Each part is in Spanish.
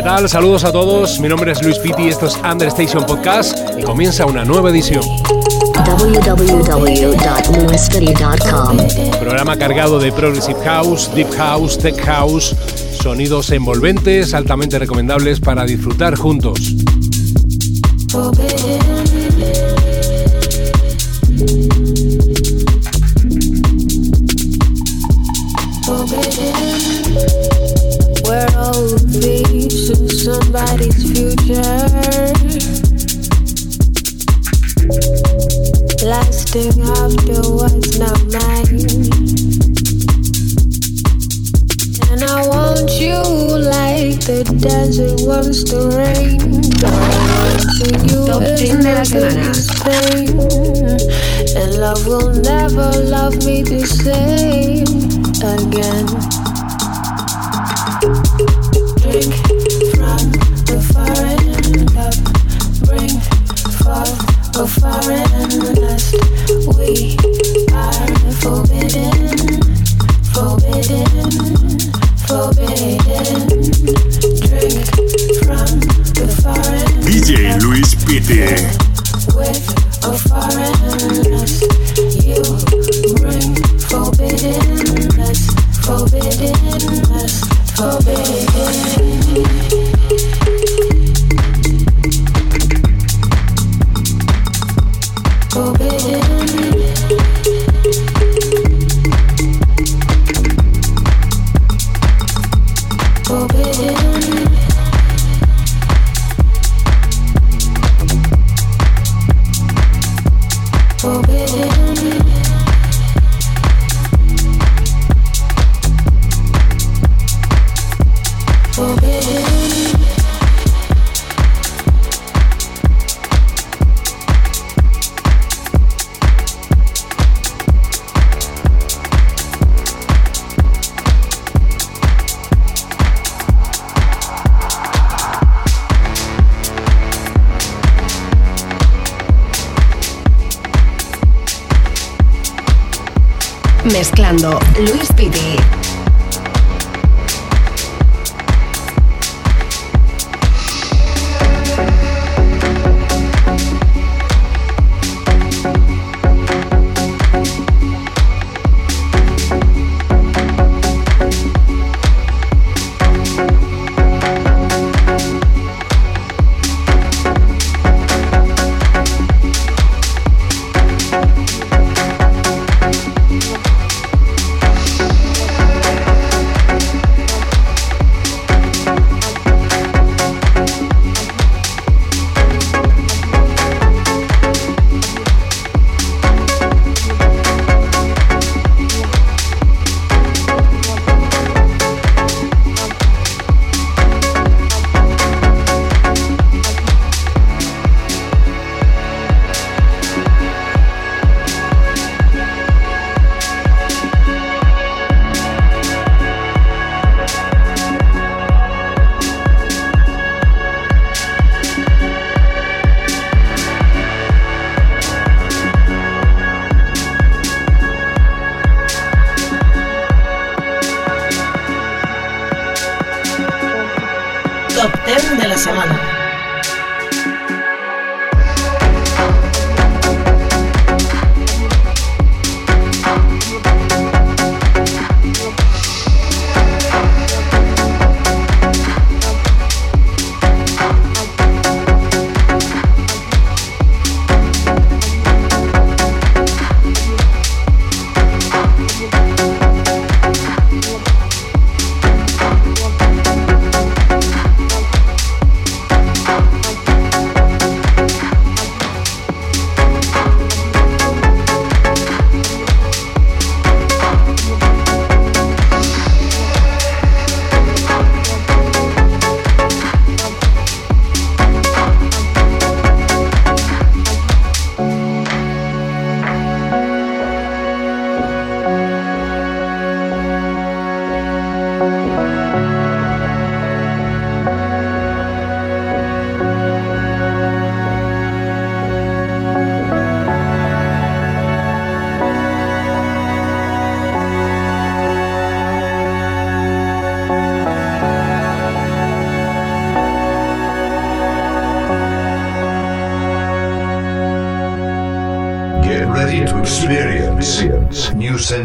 ¿Qué tal? Saludos a todos. Mi nombre es Luis Pitti, esto es Understation Podcast y comienza una nueva edición. Programa cargado de Progressive House, Deep House, Tech House, sonidos envolventes, altamente recomendables para disfrutar juntos. We're all somebody's future. Lasting after what's not mine. And I want you like the desert wants the rain. Wanting you is 10 de la nothing semana. is pain. And love will never love me the same again. Yeah.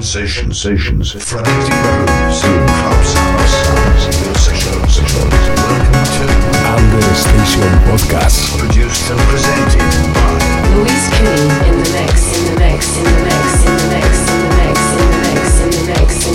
sensations, sensations, fraternity roads, sexual, sexual. Welcome to Podcast, produced and presented by Luis Cooney in the in the mix, in the mix, in the mix, in the mix, in the mix, in the mix. In the mix.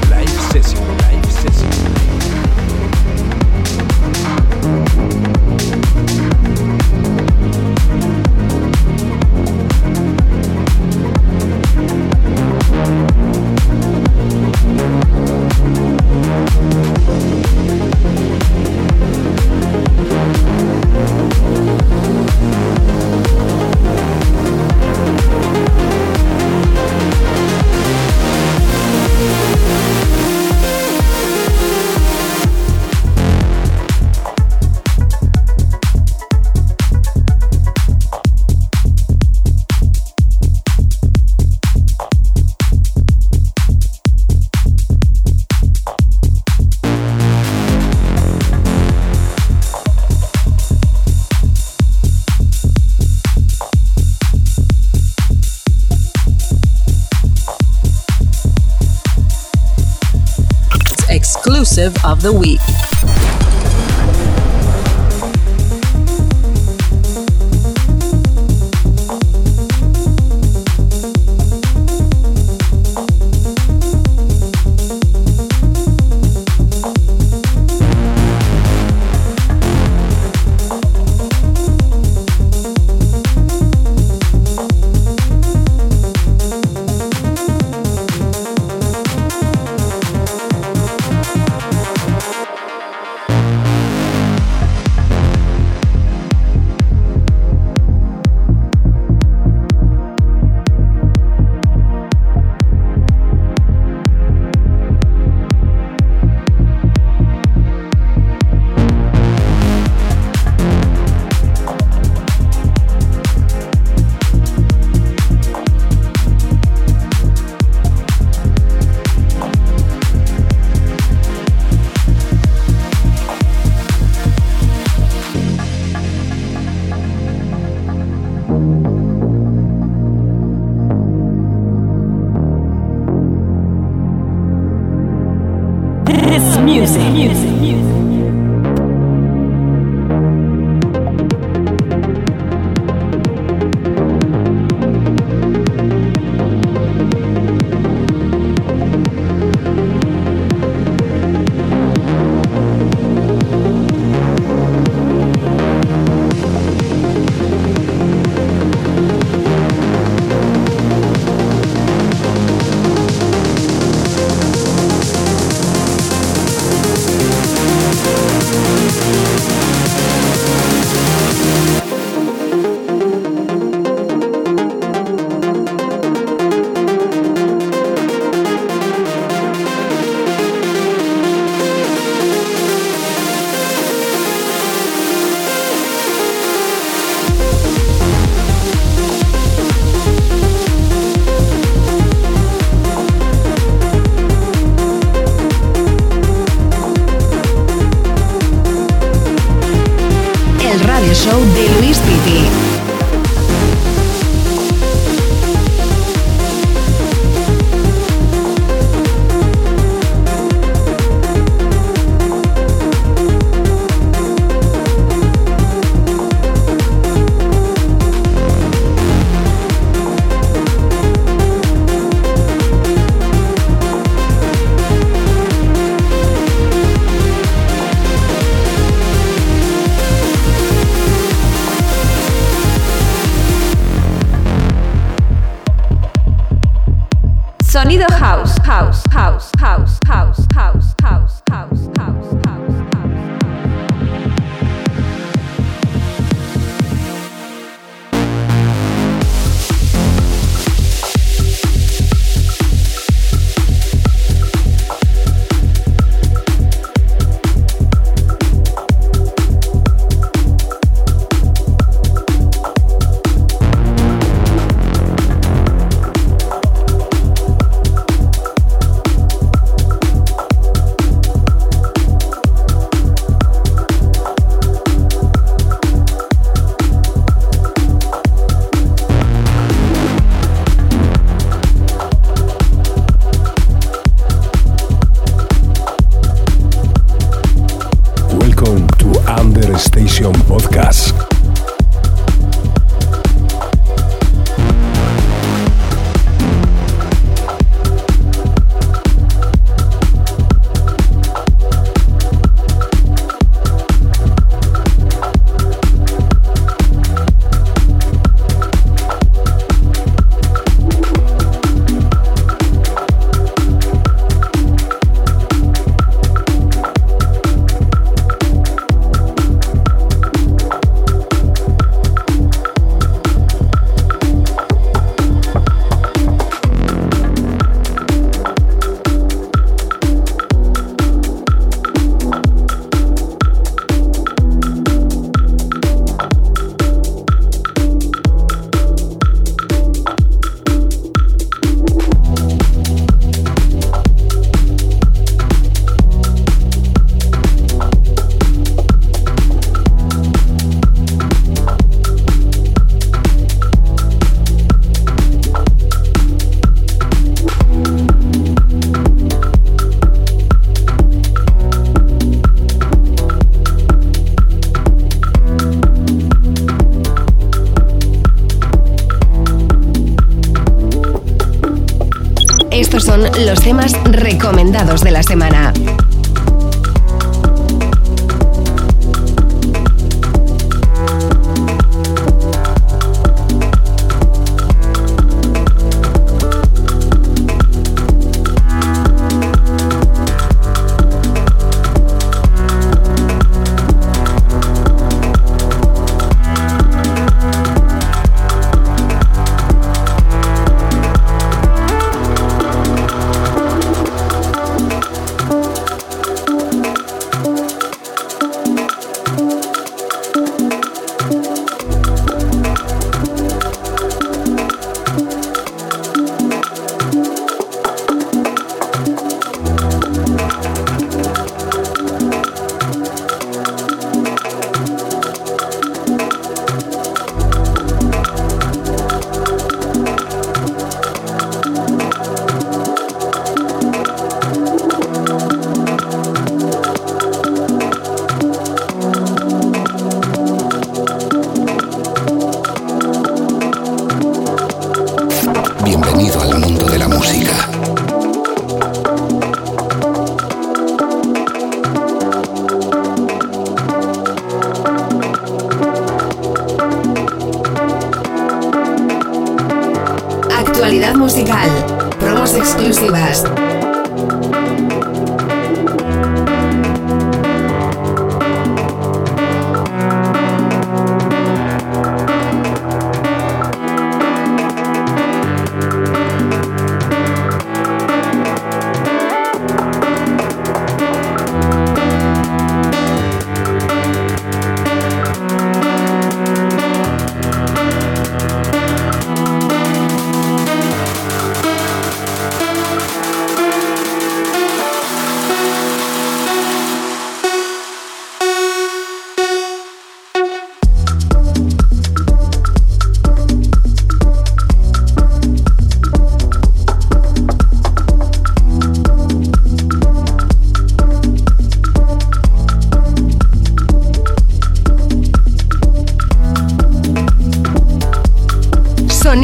the week. Station Podcast.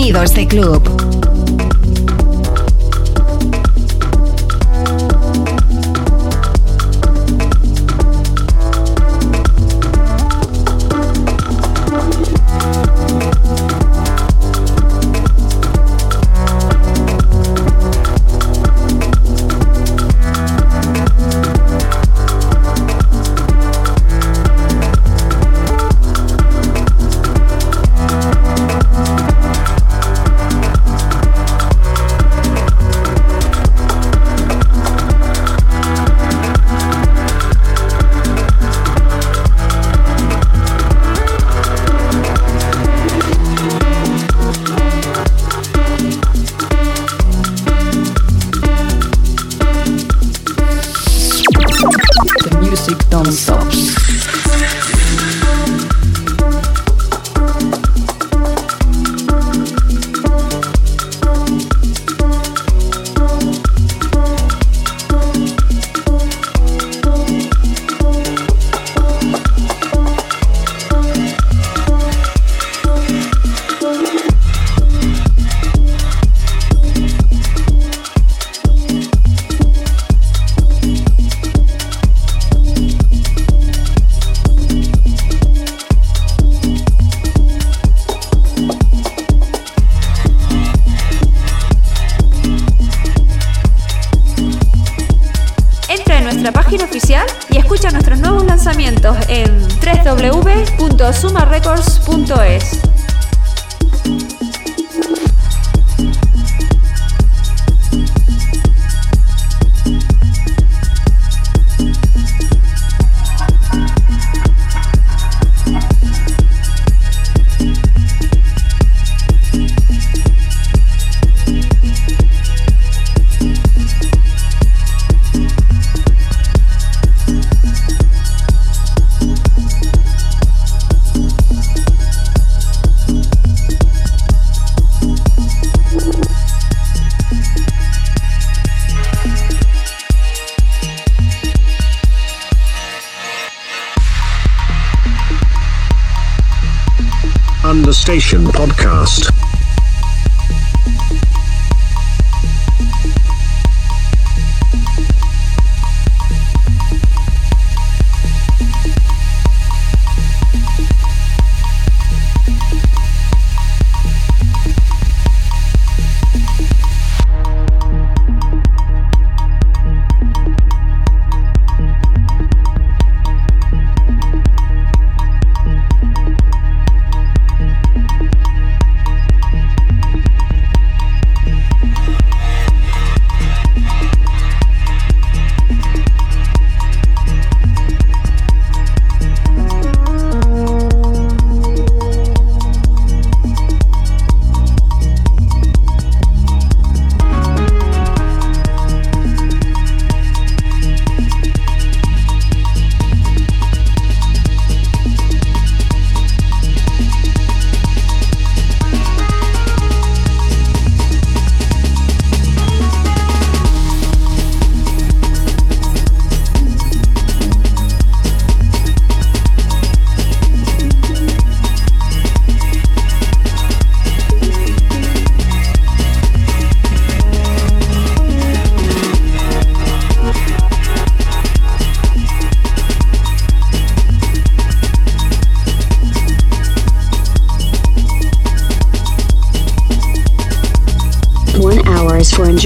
Sonidos de club.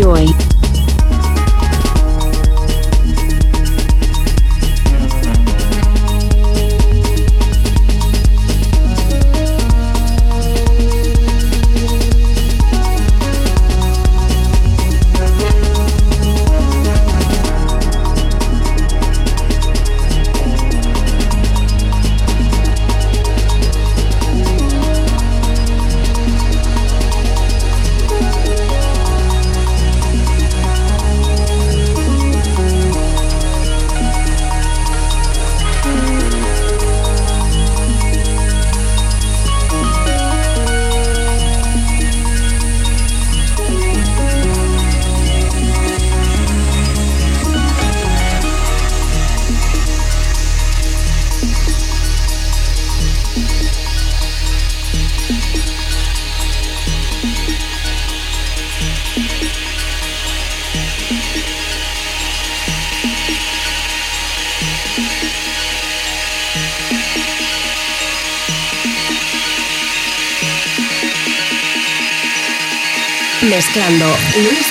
Enjoy. Mezclando Luis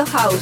House.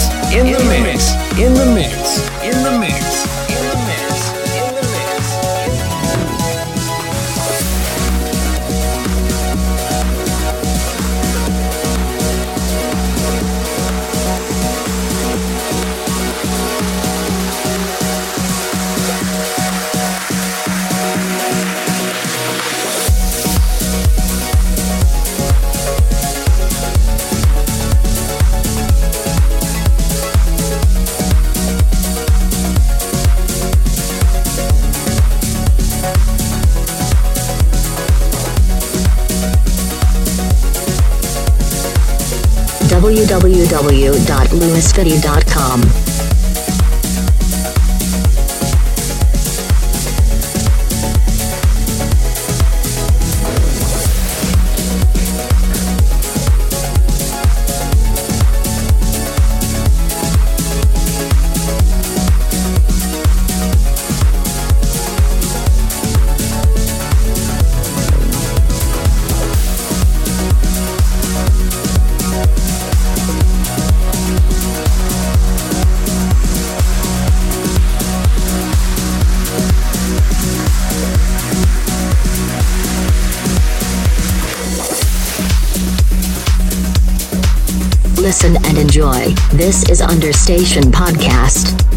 ChrisFitty.com. enjoy. This is Understation Podcast.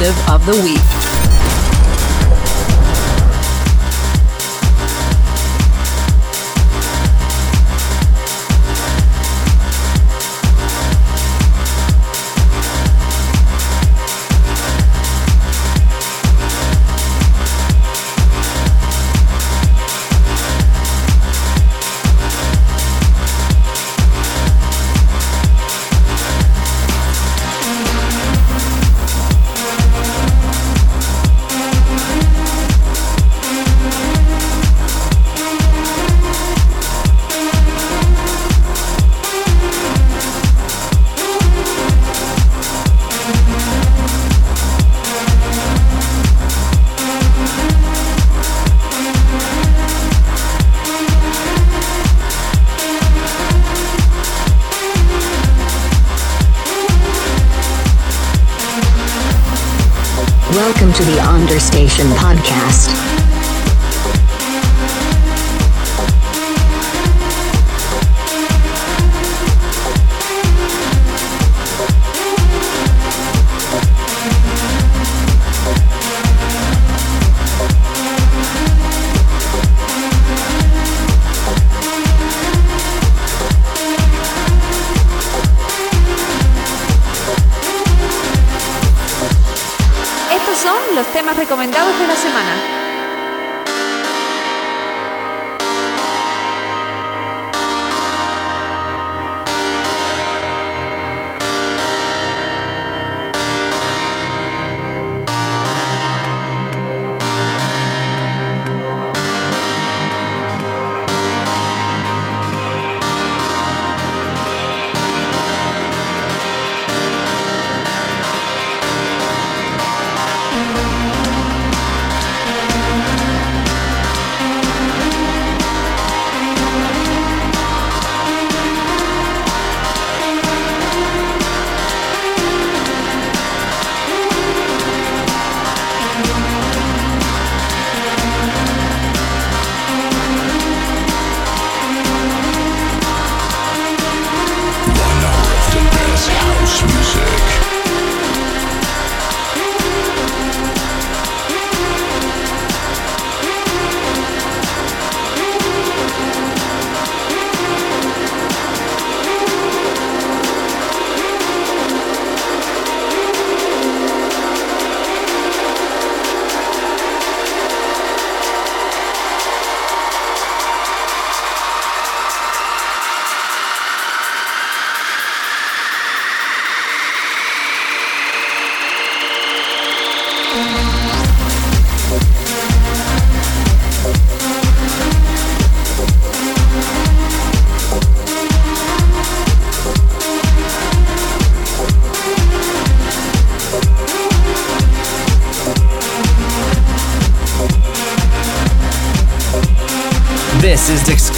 Of the week.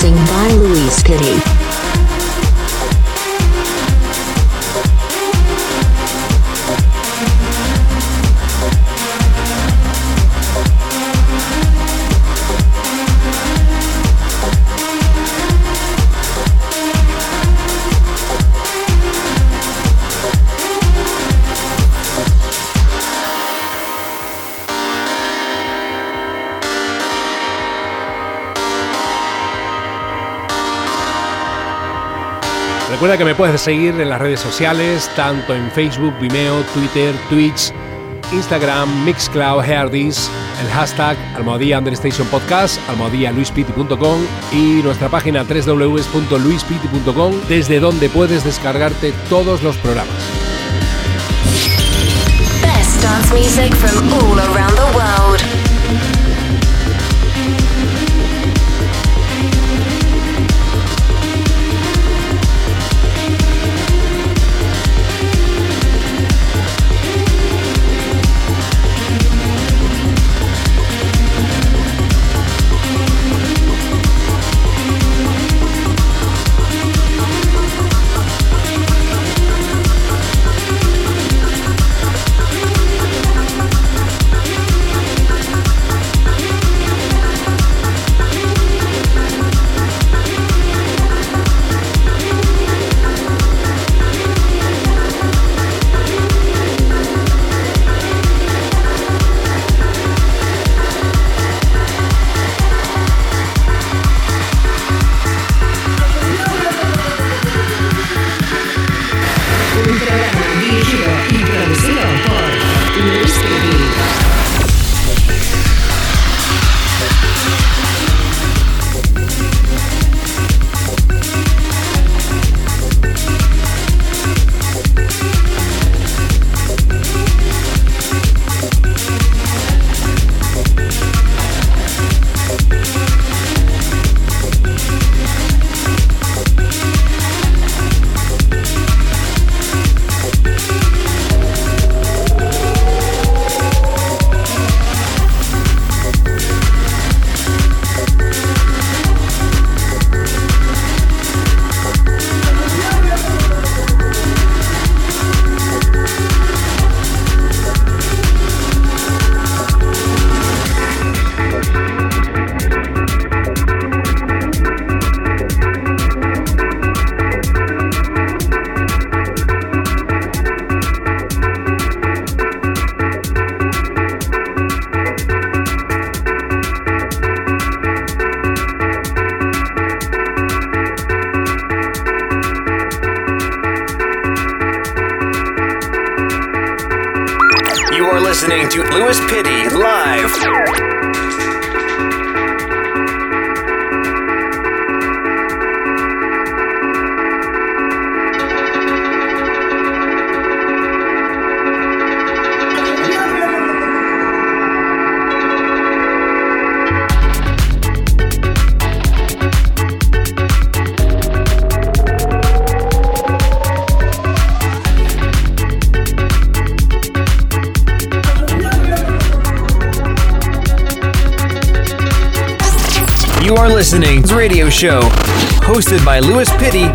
Mixing by Luis Kitty. Recuerda que me puedes seguir en las redes sociales, tanto en Facebook, Vimeo, Twitter, Twitch, Instagram, Mixcloud, Herdis, el hashtag Almohadía Understation Podcast, almohadíaluispiti.com y nuestra página www.luispiti.com, desde donde puedes descargarte todos los programas. Listening to radio show hosted by Louis Pitty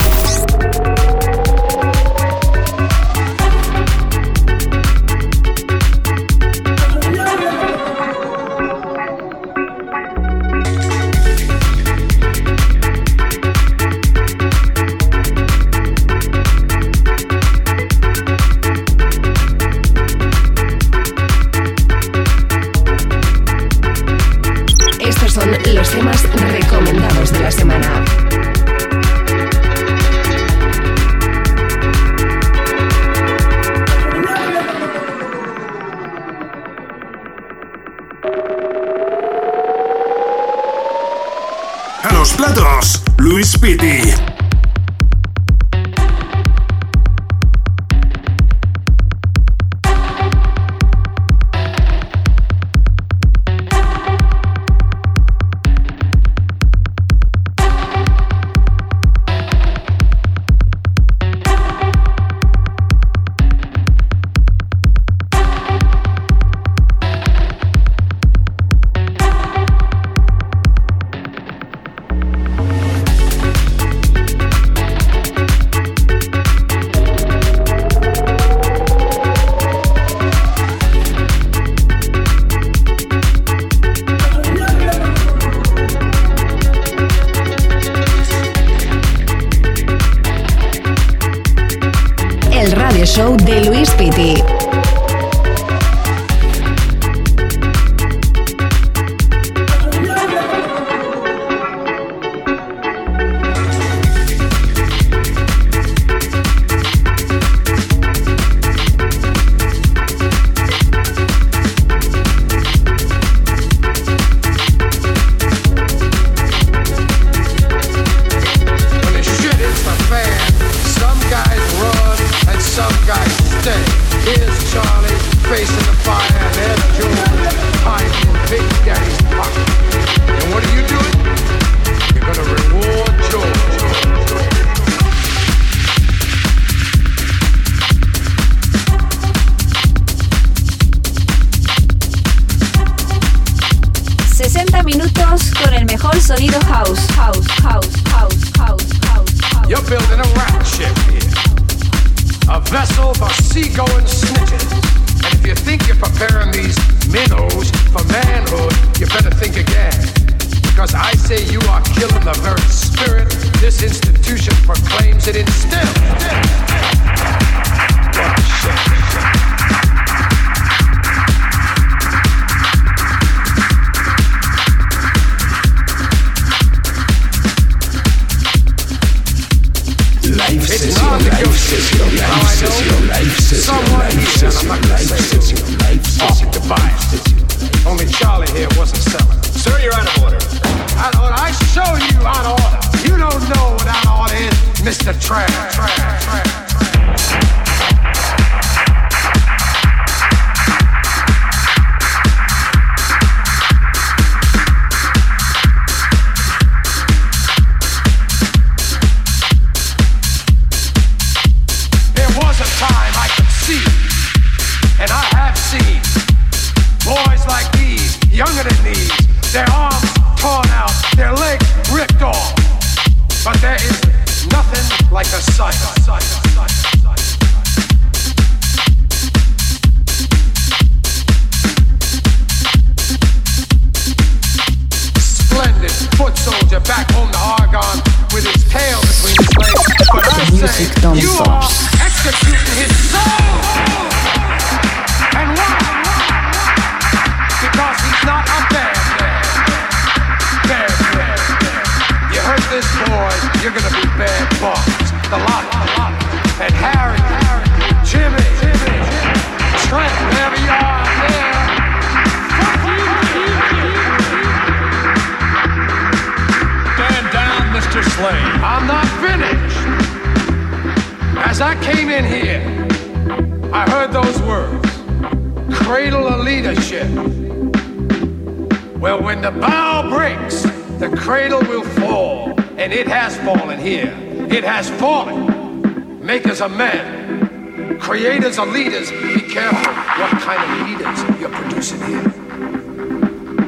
And it has fallen here. It has fallen. Makers are men. Creators are leaders. Be careful what kind of leaders you're producing here.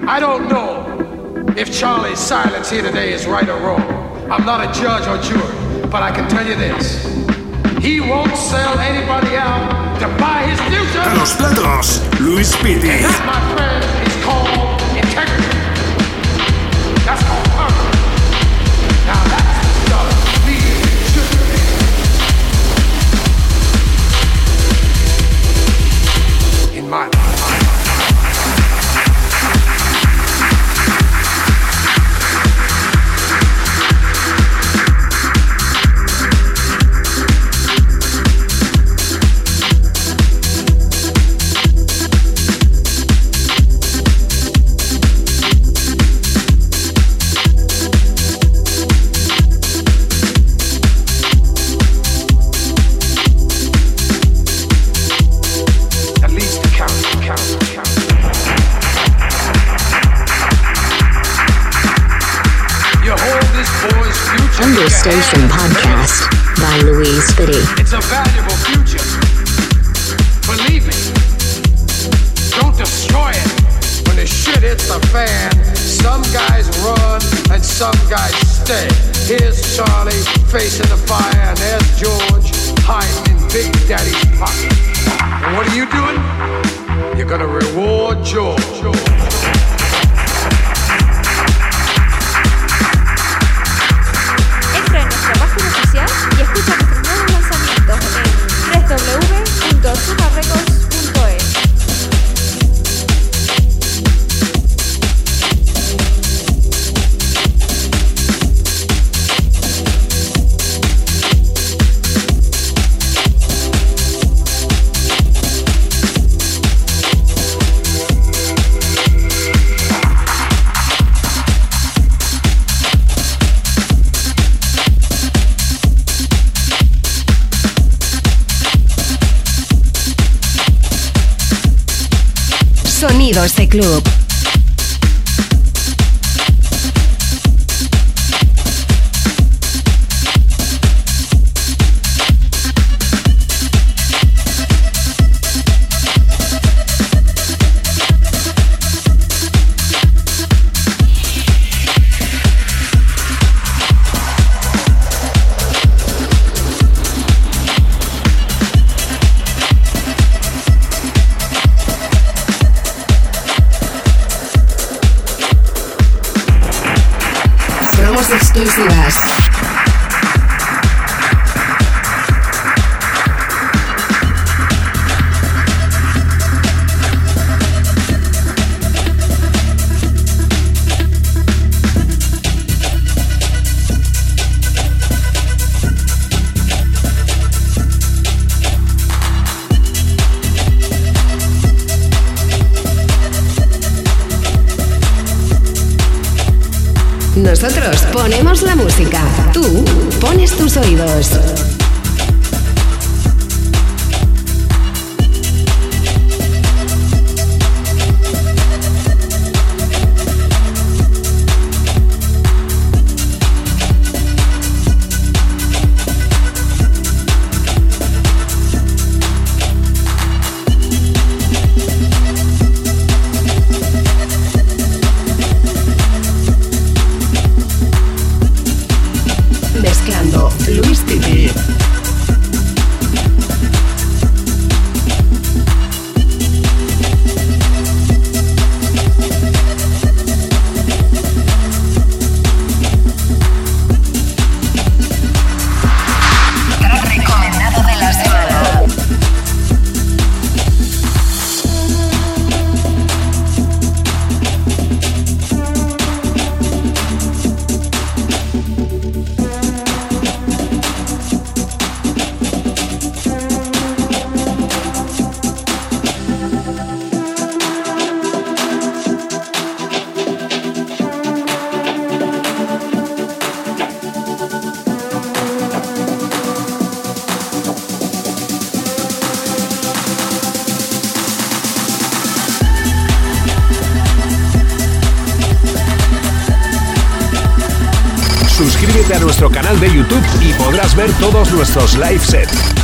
I don't know if Charlie's silence here today is right or wrong. I'm not a judge or juror, but I can tell you this. He won't sell anybody out to buy his future. A los platos, Luis Piti. Club. Y podrás ver todos nuestros live sets.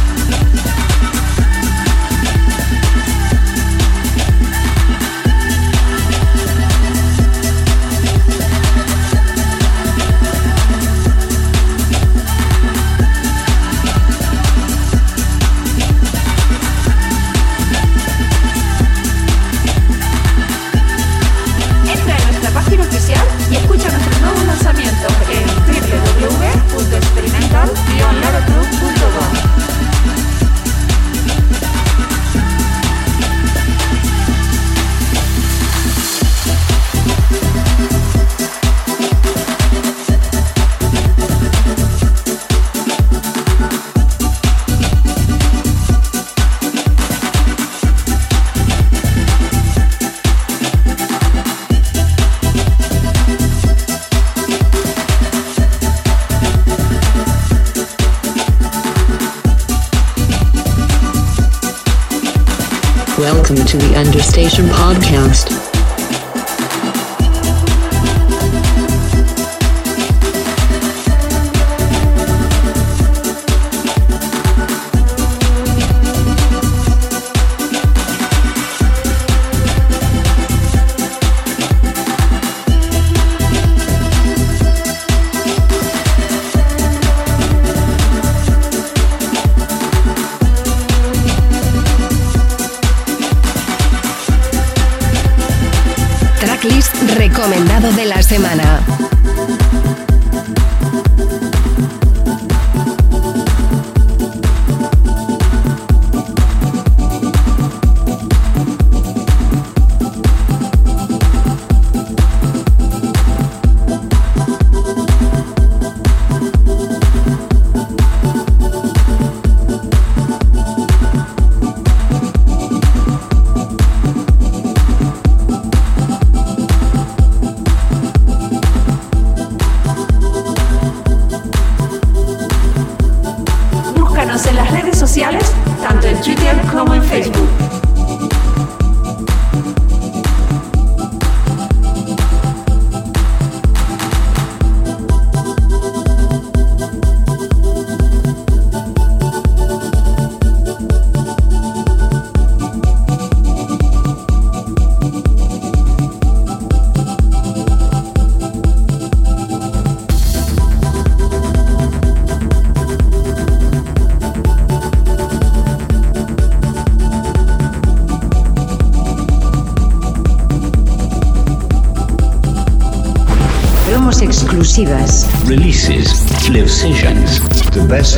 Podcast.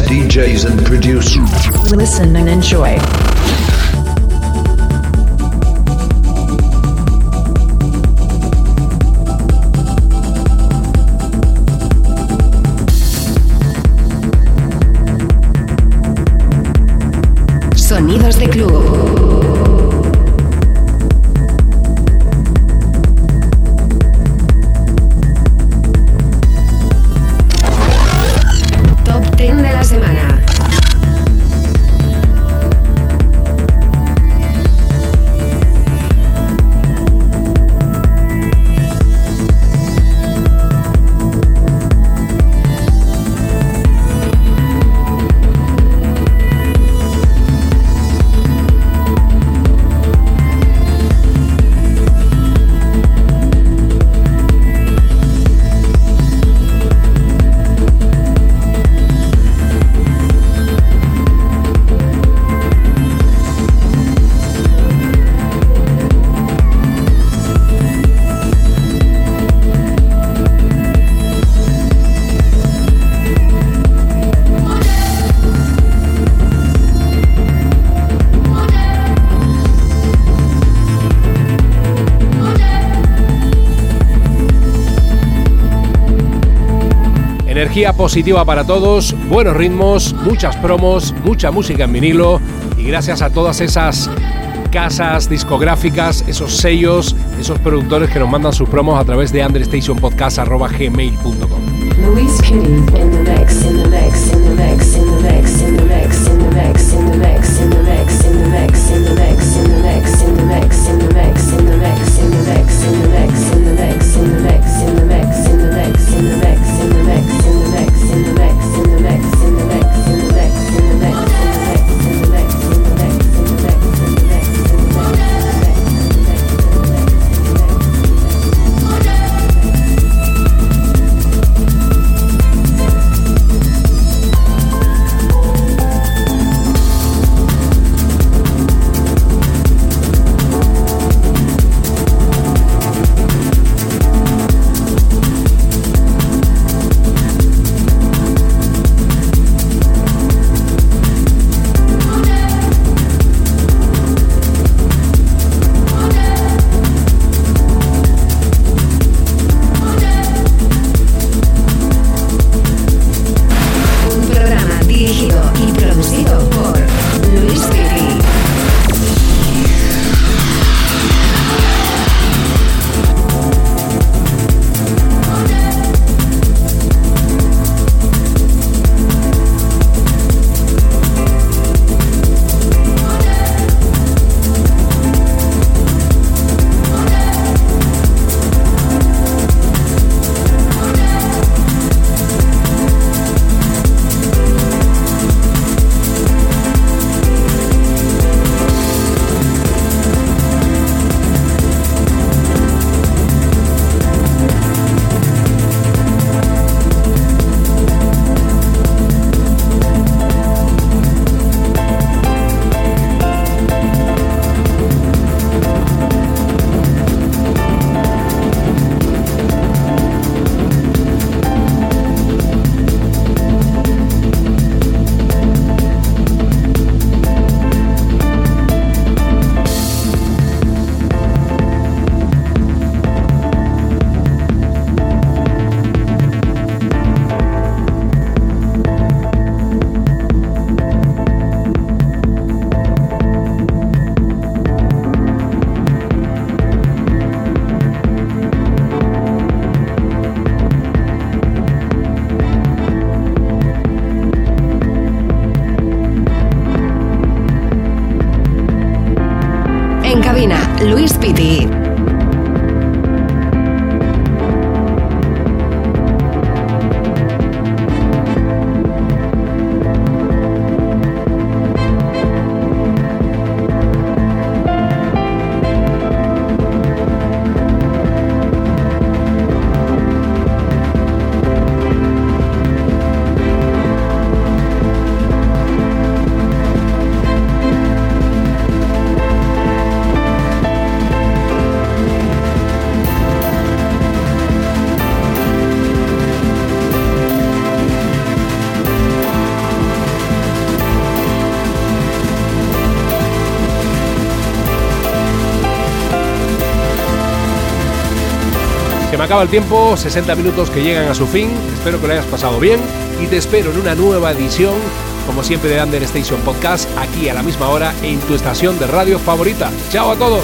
DJs and producers. Listen and enjoy. Energía positiva para todos, buenos ritmos, muchas promos, mucha música en vinilo y gracias a todas esas casas discográficas, esos sellos, esos productores que nos mandan sus promos a través de understationpodcast.gmail.com. acaba el tiempo, 60 minutos que llegan a su fin. Espero que lo hayas pasado bien y te espero en una nueva edición, como siempre, de Under Station Podcast, aquí a la misma hora en tu estación de radio favorita. ¡Chao a todos!